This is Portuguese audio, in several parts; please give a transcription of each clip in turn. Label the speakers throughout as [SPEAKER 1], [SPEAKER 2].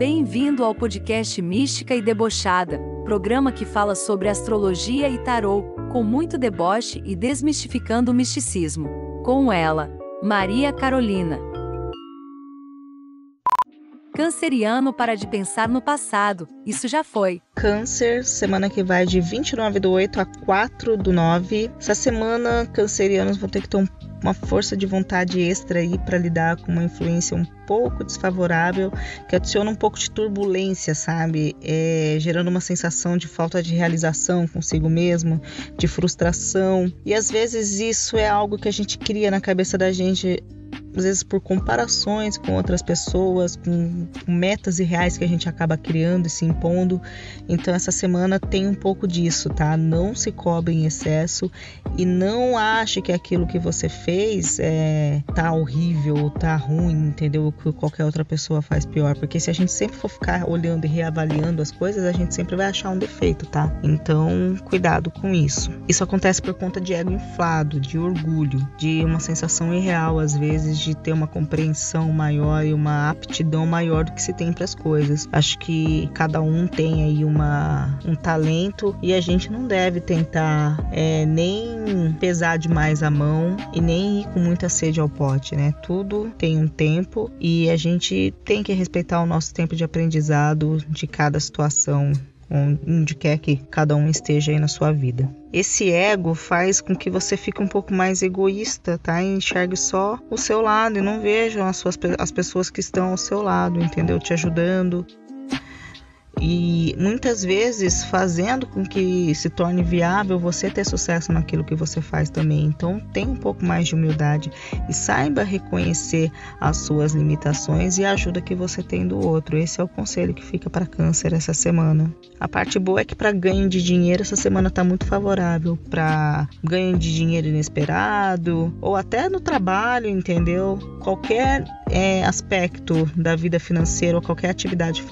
[SPEAKER 1] Bem-vindo ao podcast Mística e Debochada, programa que fala sobre astrologia e tarô, com muito deboche e desmistificando o misticismo. Com ela, Maria Carolina. Canceriano para de pensar no passado, isso já foi.
[SPEAKER 2] Câncer, semana que vai de 29 do 8 a 4 do 9. Essa semana, cancerianos vão ter que ter um uma força de vontade extra aí para lidar com uma influência um pouco desfavorável, que adiciona um pouco de turbulência, sabe? É, gerando uma sensação de falta de realização consigo mesmo, de frustração. E às vezes isso é algo que a gente cria na cabeça da gente às vezes por comparações com outras pessoas, com, metas irreais que a gente acaba criando e se impondo. Então essa semana tem um pouco disso, tá? Não se cobre em excesso e não ache que aquilo que você fez é tá horrível, tá ruim, entendeu? Que qualquer outra pessoa faz pior, porque se a gente sempre for ficar olhando e reavaliando as coisas, a gente sempre vai achar um defeito, tá? Então, cuidado com isso. Isso acontece por conta de ego inflado, de orgulho, de uma sensação irreal às vezes de ter uma compreensão maior e uma aptidão maior do que se tem para as coisas. Acho que cada um tem aí uma, um talento e a gente não deve tentar é, nem pesar demais a mão e nem ir com muita sede ao pote, né? Tudo tem um tempo e a gente tem que respeitar o nosso tempo de aprendizado de cada situação onde quer que cada um esteja aí na sua vida. Esse ego faz com que você fique um pouco mais egoísta, tá? E enxergue só o seu lado e não veja as, suas, as pessoas que estão ao seu lado, entendeu? Te ajudando, e muitas vezes fazendo com que se torne viável você ter sucesso naquilo que você faz também. Então, tenha um pouco mais de humildade e saiba reconhecer as suas limitações e a ajuda que você tem do outro. Esse é o conselho que fica para Câncer essa semana. A parte boa é que para ganho de dinheiro essa semana está muito favorável para ganho de dinheiro inesperado ou até no trabalho, entendeu? Qualquer é, aspecto da vida financeira ou qualquer atividade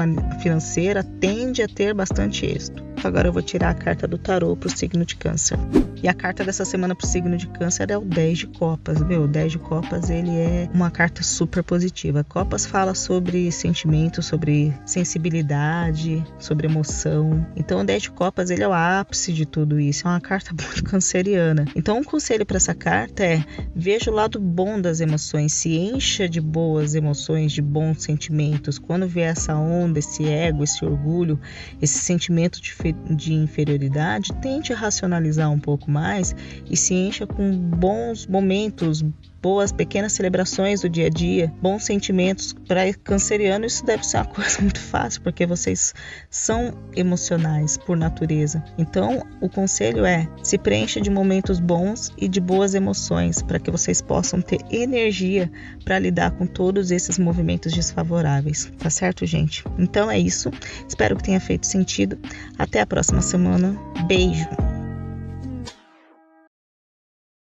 [SPEAKER 2] financeira tende a ter bastante êxito. Agora eu vou tirar a carta do tarô para o signo de câncer. E a carta dessa semana para o signo de câncer é o 10 de copas, meu. O 10 de copas ele é uma carta super positiva. Copas fala sobre sentimento, sobre sensibilidade, sobre emoção. Então o 10 de copas ele é o ápice de tudo isso. É uma carta muito canceriana. Então um conselho para essa carta é veja o lado bom das emoções, se encha de boas emoções, de bons sentimentos. Quando vier essa onda, esse ego, esse orgulho, esse sentimento de de inferioridade, tente racionalizar um pouco mais e se encha com bons momentos, boas pequenas celebrações do dia a dia, bons sentimentos para canceriano, isso deve ser uma coisa muito fácil, porque vocês são emocionais por natureza. Então, o conselho é: se preencha de momentos bons e de boas emoções, para que vocês possam ter energia para lidar com todos esses movimentos desfavoráveis. Tá certo, gente? Então é isso. Espero que tenha feito sentido. Até a próxima semana. Beijo.